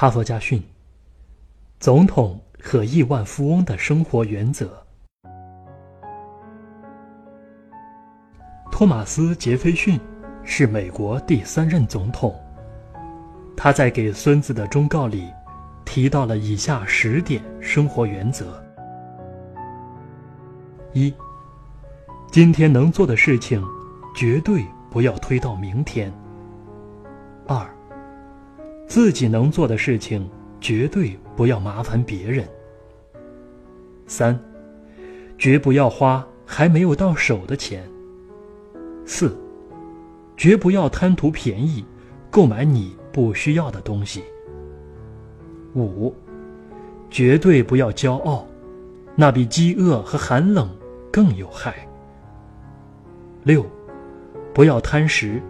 哈佛家训：总统和亿万富翁的生活原则。托马斯·杰斐逊是美国第三任总统。他在给孙子的忠告里提到了以下十点生活原则：一、今天能做的事情，绝对不要推到明天；二、自己能做的事情，绝对不要麻烦别人；三、绝不要花还没有到手的钱。四，绝不要贪图便宜，购买你不需要的东西。五，绝对不要骄傲，那比饥饿和寒冷更有害。六，不要贪食，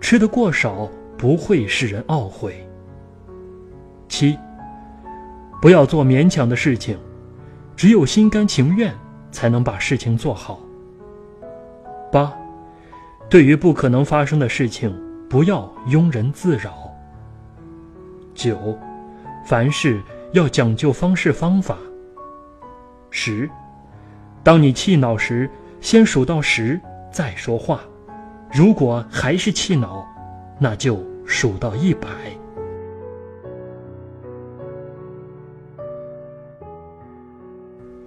吃得过少不会使人懊悔。七，不要做勉强的事情，只有心甘情愿才能把事情做好。八。对于不可能发生的事情，不要庸人自扰。九，凡事要讲究方式方法。十，当你气恼时，先数到十再说话。如果还是气恼，那就数到一百。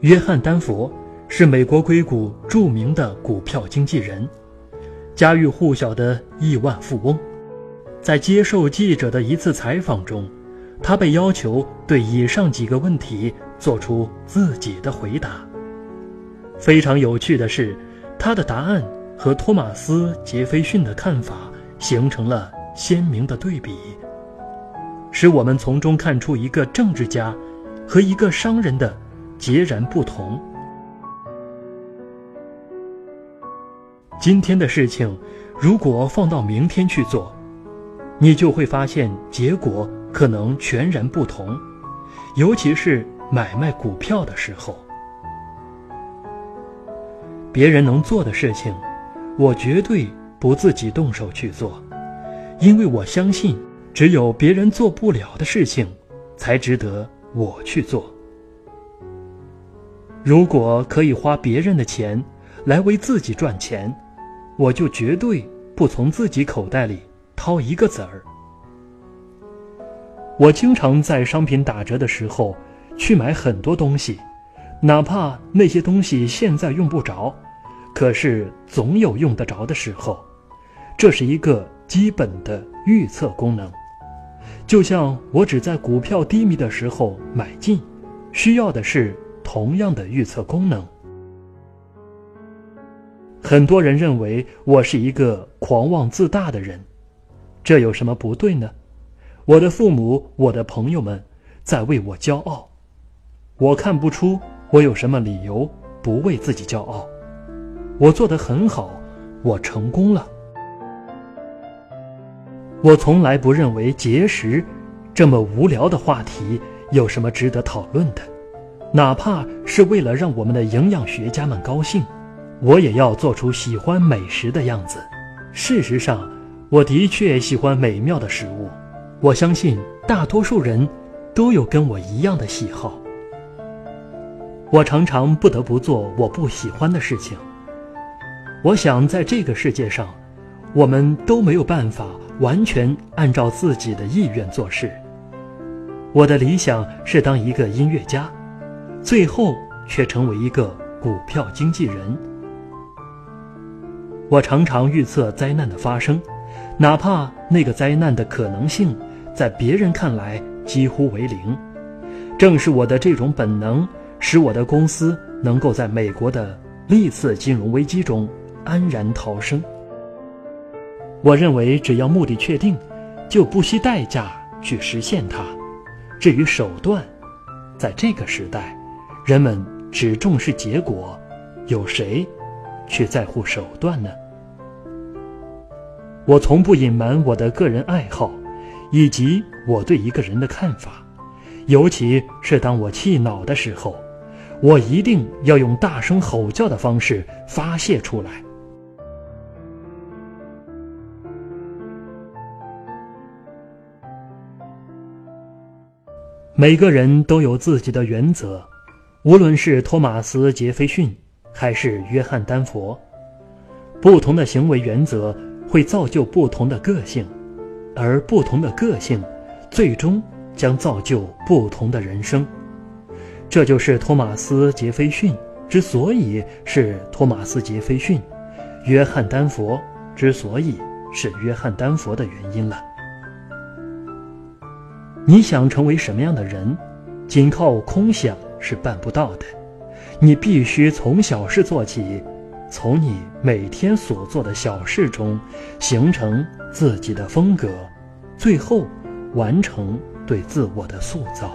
约翰·丹佛是美国硅谷著名的股票经纪人。家喻户晓的亿万富翁，在接受记者的一次采访中，他被要求对以上几个问题做出自己的回答。非常有趣的是，他的答案和托马斯·杰斐逊的看法形成了鲜明的对比，使我们从中看出一个政治家和一个商人的截然不同。今天的事情，如果放到明天去做，你就会发现结果可能全然不同。尤其是买卖股票的时候，别人能做的事情，我绝对不自己动手去做，因为我相信，只有别人做不了的事情，才值得我去做。如果可以花别人的钱来为自己赚钱。我就绝对不从自己口袋里掏一个子儿。我经常在商品打折的时候去买很多东西，哪怕那些东西现在用不着，可是总有用得着的时候。这是一个基本的预测功能，就像我只在股票低迷的时候买进，需要的是同样的预测功能。很多人认为我是一个狂妄自大的人，这有什么不对呢？我的父母、我的朋友们在为我骄傲，我看不出我有什么理由不为自己骄傲。我做得很好，我成功了。我从来不认为节食这么无聊的话题有什么值得讨论的，哪怕是为了让我们的营养学家们高兴。我也要做出喜欢美食的样子。事实上，我的确喜欢美妙的食物。我相信大多数人都有跟我一样的喜好。我常常不得不做我不喜欢的事情。我想，在这个世界上，我们都没有办法完全按照自己的意愿做事。我的理想是当一个音乐家，最后却成为一个股票经纪人。我常常预测灾难的发生，哪怕那个灾难的可能性在别人看来几乎为零。正是我的这种本能，使我的公司能够在美国的历次金融危机中安然逃生。我认为，只要目的确定，就不惜代价去实现它。至于手段，在这个时代，人们只重视结果，有谁？去在乎手段呢？我从不隐瞒我的个人爱好，以及我对一个人的看法，尤其是当我气恼的时候，我一定要用大声吼叫的方式发泄出来。每个人都有自己的原则，无论是托马斯·杰斐逊还是约翰·丹佛，不同的行为原则会造就不同的个性，而不同的个性，最终将造就不同的人生。这就是托马斯·杰斐逊之所以是托马斯·杰斐逊，约翰·丹佛之所以是约翰·丹佛的原因了。你想成为什么样的人，仅靠空想是办不到的。你必须从小事做起，从你每天所做的小事中形成自己的风格，最后完成对自我的塑造。